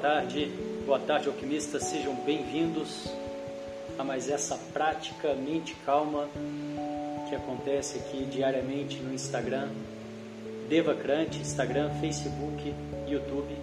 Tarde, boa tarde, alquimistas. Sejam bem-vindos a mais essa prática mente calma que acontece aqui diariamente no Instagram, Devacrante, Instagram, Facebook, YouTube.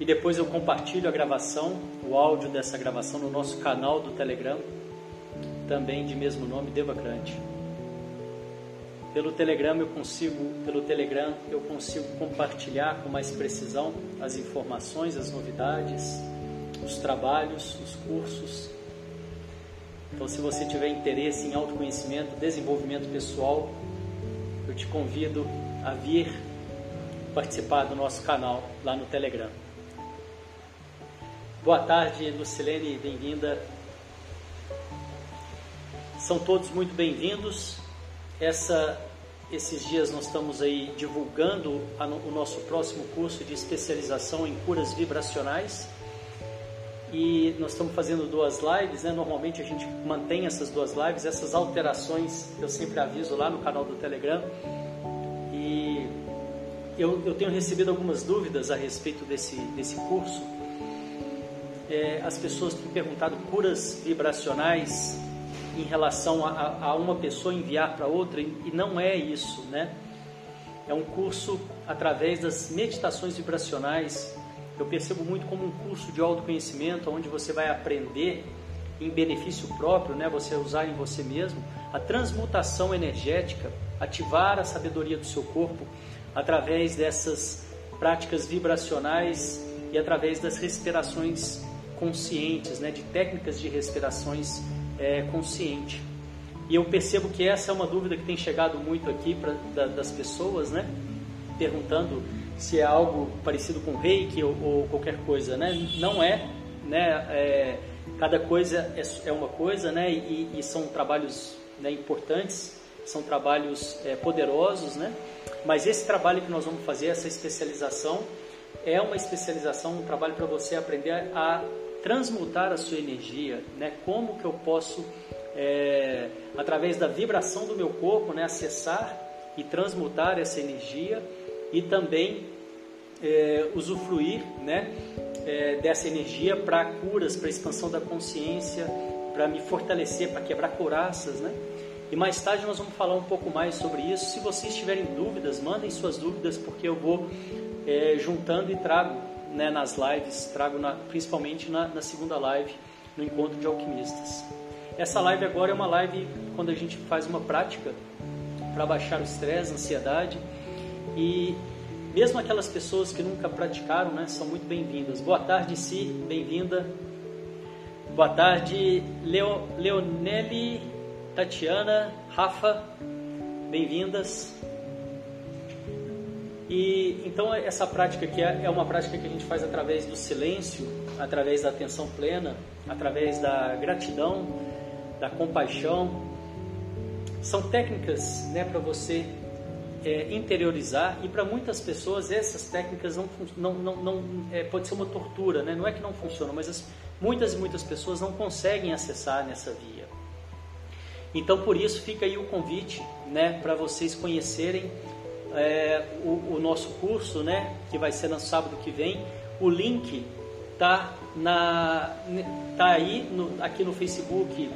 E depois eu compartilho a gravação, o áudio dessa gravação no nosso canal do Telegram, também de mesmo nome, Devacrante. Pelo Telegram eu consigo, pelo Telegram eu consigo compartilhar com mais precisão as informações, as novidades, os trabalhos, os cursos. Então, se você tiver interesse em autoconhecimento, desenvolvimento pessoal, eu te convido a vir participar do nosso canal lá no Telegram. Boa tarde, Lucilene, bem-vinda. São todos muito bem-vindos. Essa, esses dias nós estamos aí divulgando o nosso próximo curso de especialização em curas vibracionais e nós estamos fazendo duas lives, né? Normalmente a gente mantém essas duas lives, essas alterações eu sempre aviso lá no canal do Telegram e eu, eu tenho recebido algumas dúvidas a respeito desse, desse curso. É, as pessoas têm perguntado curas vibracionais em relação a, a uma pessoa enviar para outra e não é isso, né? É um curso através das meditações vibracionais. Eu percebo muito como um curso de autoconhecimento, onde você vai aprender em benefício próprio, né? Você usar em você mesmo a transmutação energética, ativar a sabedoria do seu corpo através dessas práticas vibracionais e através das respirações conscientes, né? De técnicas de respirações é, consciente. E eu percebo que essa é uma dúvida que tem chegado muito aqui pra, da, das pessoas, né? Perguntando se é algo parecido com reiki ou, ou qualquer coisa, né? Não é, né? É, cada coisa é, é, uma coisa, né? E, e são trabalhos né, importantes, são trabalhos é, poderosos, né? Mas esse trabalho que nós vamos fazer, essa especialização, é uma especialização, um trabalho para você aprender a transmutar a sua energia, né? Como que eu posso, é, através da vibração do meu corpo, né, acessar e transmutar essa energia e também é, usufruir, né, é, dessa energia para curas, para expansão da consciência, para me fortalecer, para quebrar coraças, né? E mais tarde nós vamos falar um pouco mais sobre isso. Se vocês tiverem dúvidas, mandem suas dúvidas, porque eu vou é, juntando e trago né, nas lives, trago na, principalmente na, na segunda live, no encontro de alquimistas. Essa live agora é uma live quando a gente faz uma prática para baixar o estresse, a ansiedade e mesmo aquelas pessoas que nunca praticaram, né, são muito bem-vindas. Boa tarde, Si, bem-vinda. Boa tarde, Leo, Leonelli, Tatiana, Rafa, bem-vindas. E então essa prática aqui é, é uma prática que a gente faz através do silêncio, através da atenção plena, através da gratidão, da compaixão. São técnicas, né, para você é, interiorizar e para muitas pessoas essas técnicas não não não, não é, pode ser uma tortura, né? Não é que não funciona, mas as, muitas e muitas pessoas não conseguem acessar nessa via. Então por isso fica aí o convite, né, para vocês conhecerem é, o, o, nosso curso, né, que vai ser no sábado que vem. O link tá na tá aí no, aqui no Facebook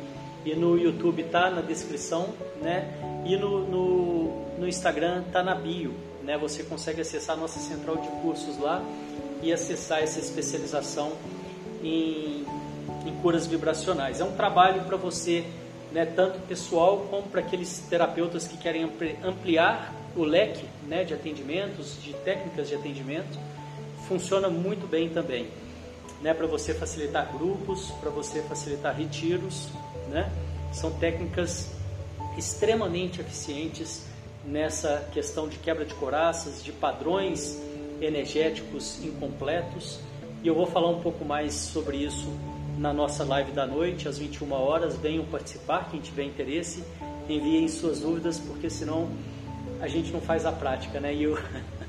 e no YouTube tá na descrição, né? E no, no, no Instagram tá na bio, né? Você consegue acessar a nossa central de cursos lá e acessar essa especialização em, em curas vibracionais. É um trabalho para você, né, tanto pessoal como para aqueles terapeutas que querem ampliar o leque né, de atendimentos, de técnicas de atendimento, funciona muito bem também. Né, para você facilitar grupos, para você facilitar retiros, né? São técnicas extremamente eficientes nessa questão de quebra de coraças, de padrões energéticos incompletos. E eu vou falar um pouco mais sobre isso na nossa live da noite, às 21 horas. Venham participar, quem tiver interesse, enviem suas dúvidas, porque senão a gente não faz a prática, né? E o,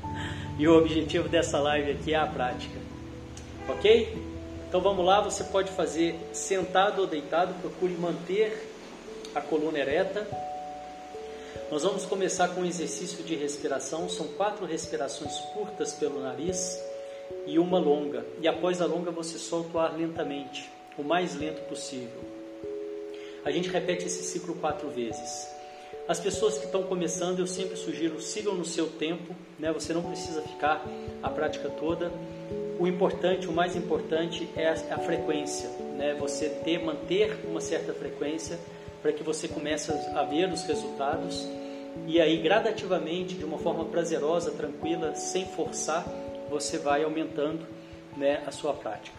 e o objetivo dessa live aqui é a prática. Ok? Então vamos lá, você pode fazer sentado ou deitado, procure manter a coluna ereta. Nós vamos começar com um exercício de respiração, são quatro respirações curtas pelo nariz e uma longa. E após a longa você solta o ar lentamente, o mais lento possível. A gente repete esse ciclo quatro vezes. As pessoas que estão começando, eu sempre sugiro, sigam no seu tempo, né? Você não precisa ficar a prática toda. O importante, o mais importante é a, a frequência, né? Você ter, manter uma certa frequência para que você comece a ver os resultados e aí gradativamente, de uma forma prazerosa, tranquila, sem forçar, você vai aumentando, né, a sua prática.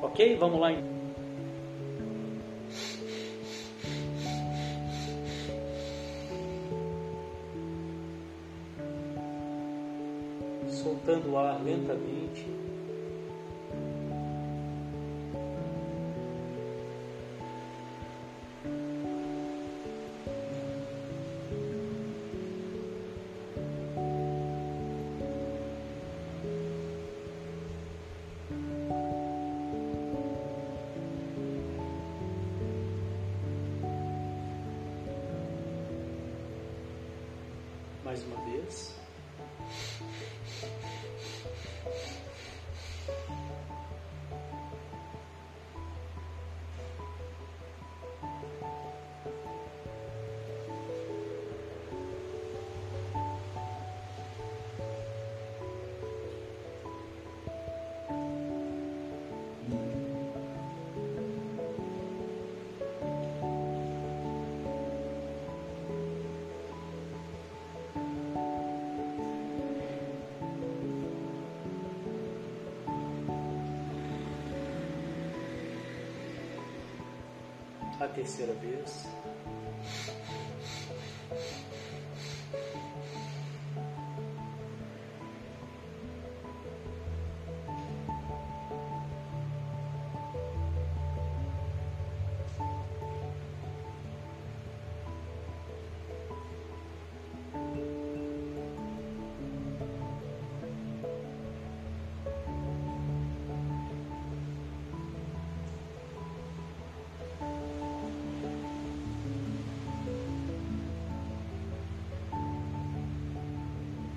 Ok? Vamos lá. Soltando o ar lentamente. A terceira vez.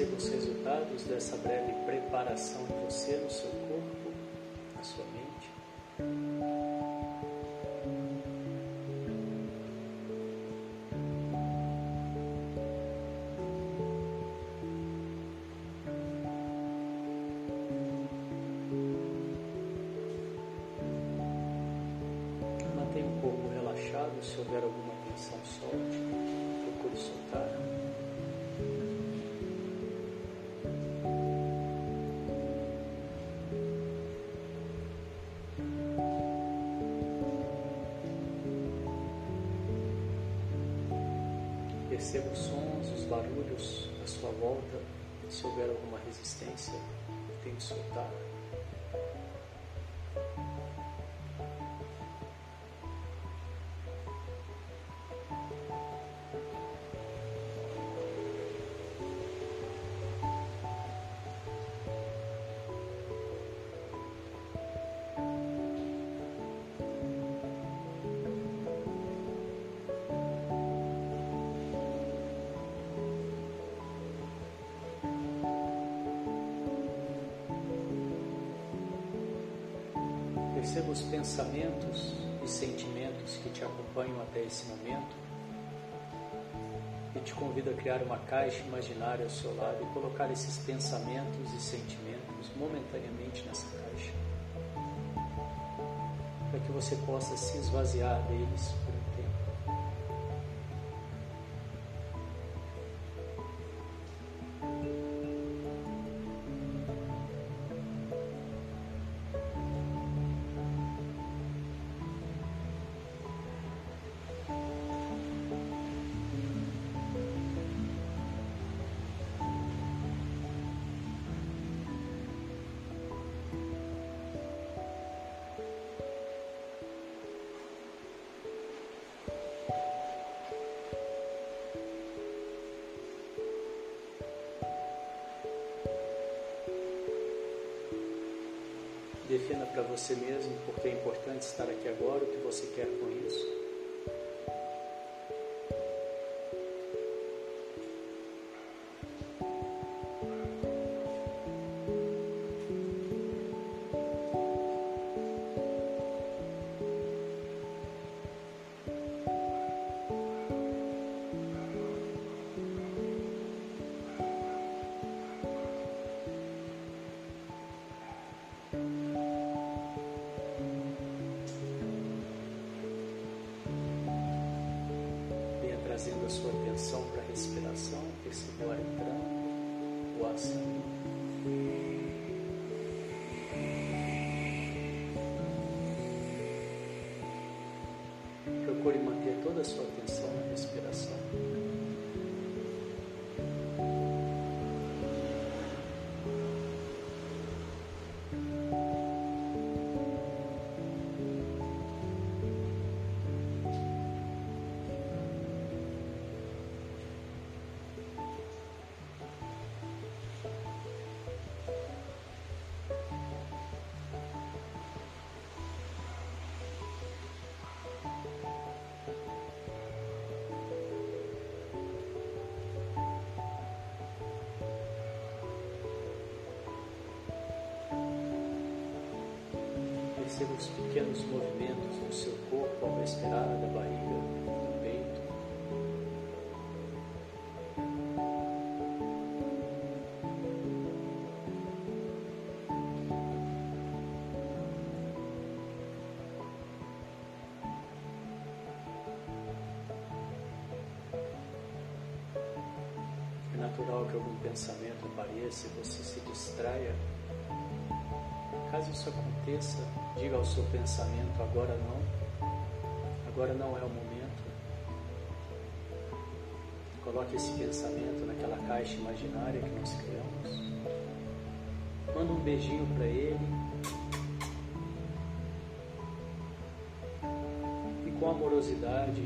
Perceba os resultados dessa breve preparação em você, no seu corpo, Perceba os sons, os barulhos à sua volta. Se houver alguma resistência, tente soltar. Os pensamentos e sentimentos que te acompanham até esse momento. E te convido a criar uma caixa imaginária ao seu lado e colocar esses pensamentos e sentimentos momentaneamente nessa caixa. Para que você possa se esvaziar deles você quer com isso. Respiração, perceba o ar entrando, o saindo. Procure manter toda a sua atenção na respiração. Perceba os pequenos movimentos do seu corpo ao respirar da barriga, do peito. É natural que algum pensamento apareça e você se distraia. Caso isso aconteça, Diga ao seu pensamento: agora não, agora não é o momento. Coloque esse pensamento naquela caixa imaginária que nós criamos. Manda um beijinho para ele. E com amorosidade,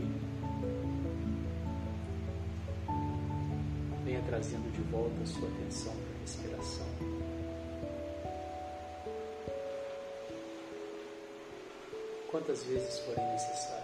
venha trazendo de volta a sua atenção para a respiração. Quantas vezes forem necessárias.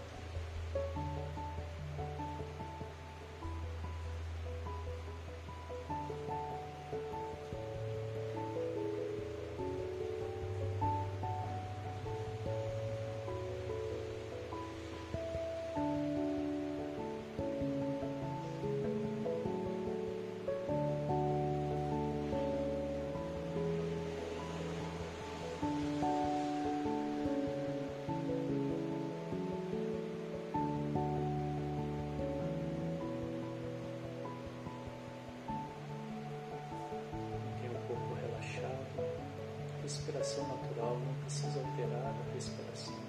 respiração natural, não precisa alterar a respiração.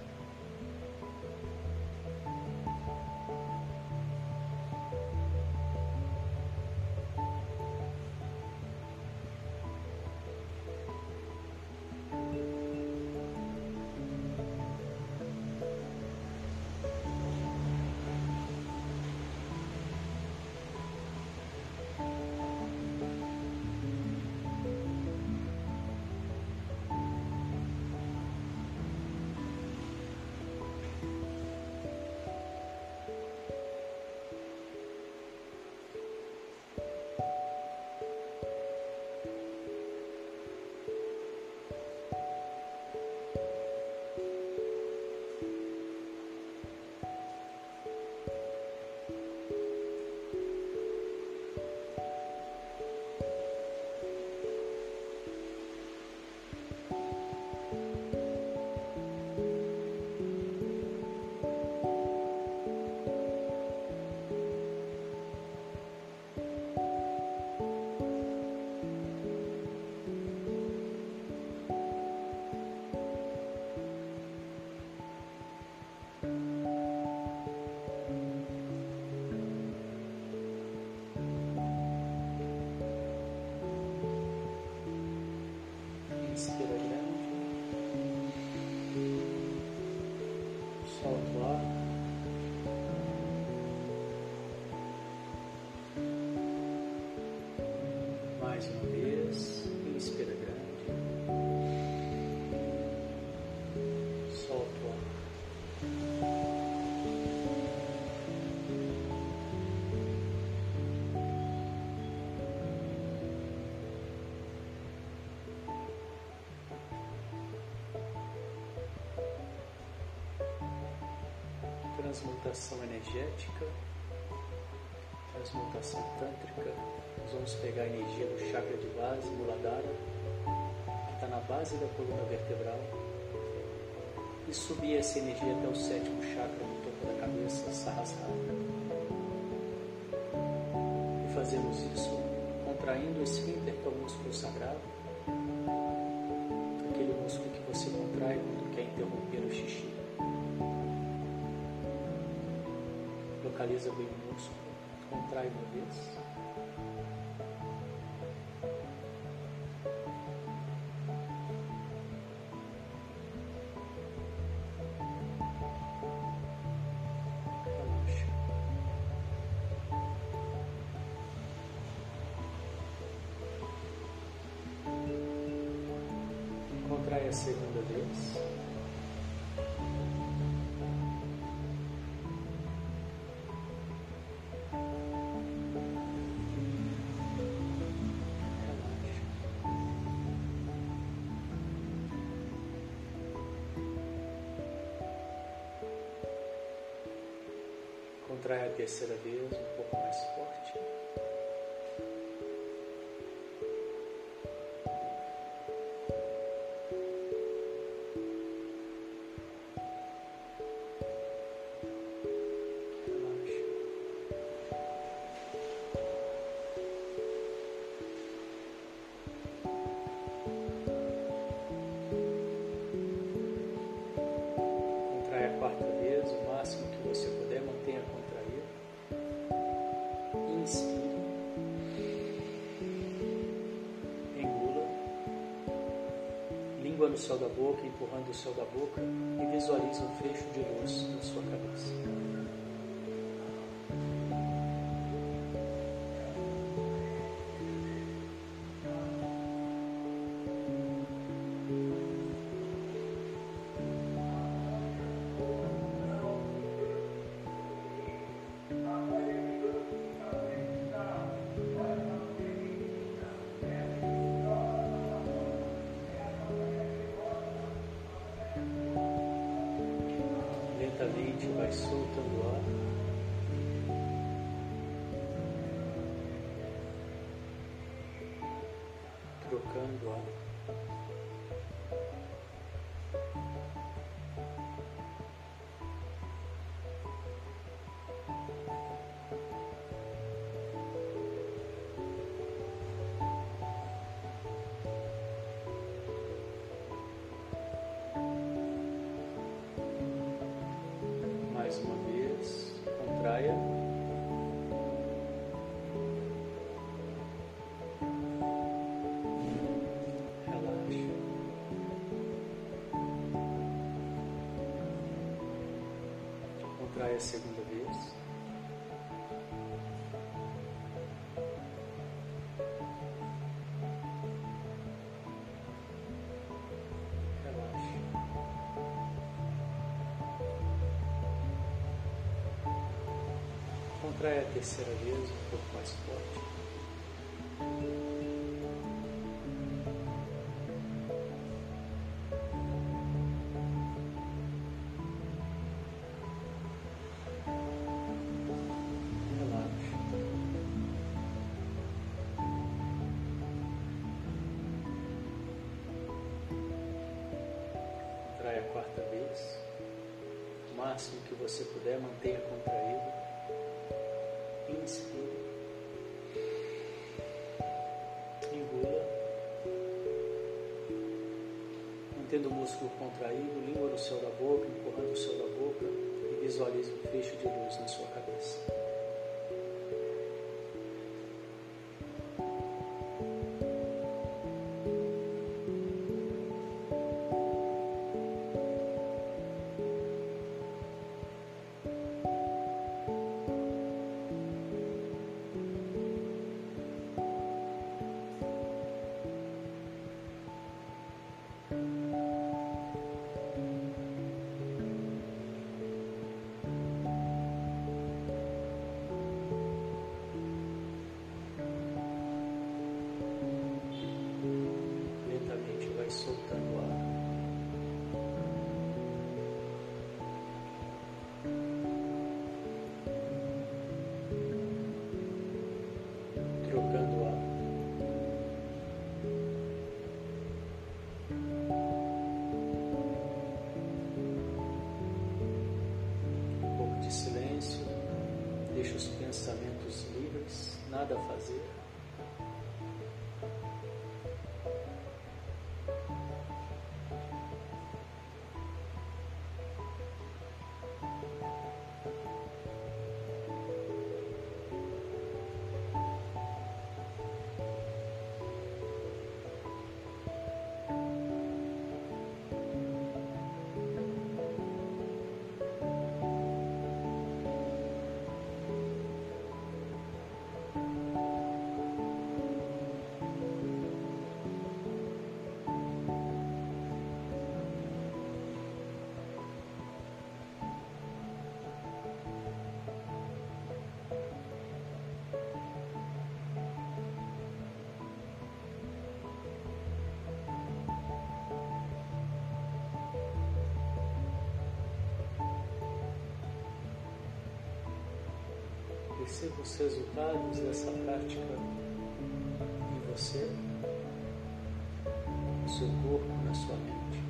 Transmutação energética, transmutação tântrica. Nós vamos pegar a energia do chakra de base, Muladhara, que está na base da coluna vertebral, e subir essa energia até o sétimo chakra no topo da cabeça, Sahasrara. E fazemos isso contraindo o esfíncter, é o músculo sagrado, Bem o músculo, contrai uma vez. Contrai a segunda vez. Contrai a terceira vez, um pouco mais forte. Língua no céu da boca, empurrando o céu da boca e visualize um fecho de luz na sua cabeça. A segunda vez. Contrai a terceira vez, um pouco mais forte. Você puder, mantenha contraído. Inspire. Engula. Mantendo o músculo contraído, língua no céu da boca, empurrando o céu da boca e visualize um fecho de luz na sua cabeça. pensamentos livres, nada a fazer. Perceba os resultados dessa prática em você, no seu corpo, na sua mente.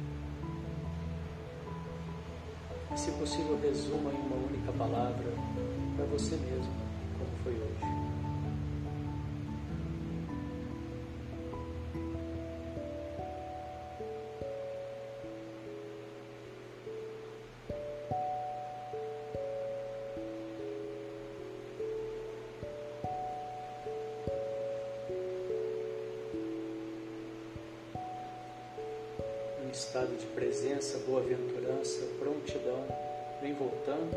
E, se possível, resuma em uma única palavra para você mesmo, como foi hoje. Estado de presença, boa-aventurança, prontidão, vem voltando,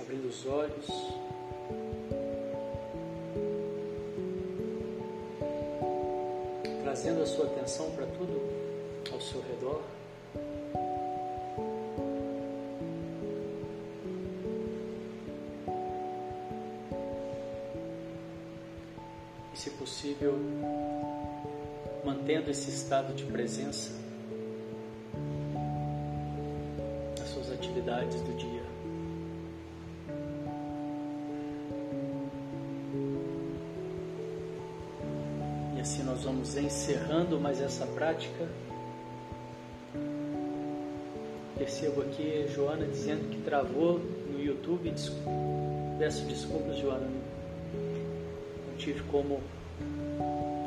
abrindo os olhos. Trazendo a sua atenção para tudo ao seu redor. E, se possível, mantendo esse estado de presença nas suas atividades do dia. E assim nós vamos encerrando mais essa prática. Percebo aqui Joana dizendo que travou no YouTube. Peço desculpas, Joana. Não tive como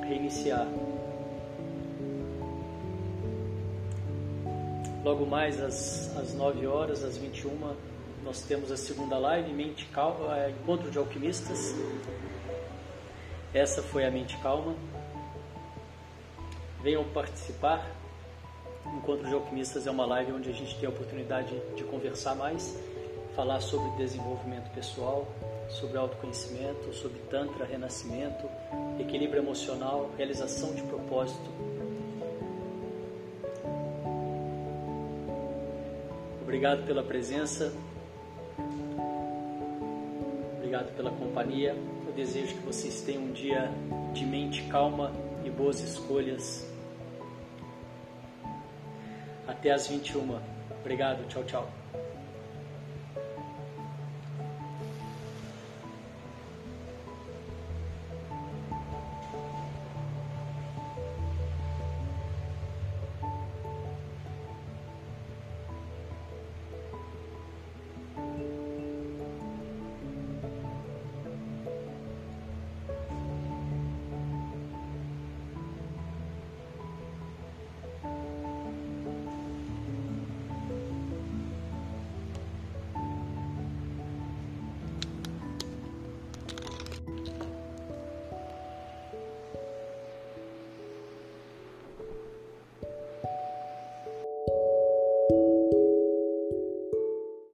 reiniciar. Logo mais às, às 9 horas, às 21, nós temos a segunda live, Mente Calma, é, Encontro de Alquimistas. Essa foi a Mente Calma. Venham participar. Encontro de Alquimistas é uma live onde a gente tem a oportunidade de conversar mais, falar sobre desenvolvimento pessoal, sobre autoconhecimento, sobre Tantra, renascimento, equilíbrio emocional, realização de propósito Obrigado pela presença. Obrigado pela companhia. Eu desejo que vocês tenham um dia de mente calma e boas escolhas. Até às 21. Obrigado. Tchau, tchau.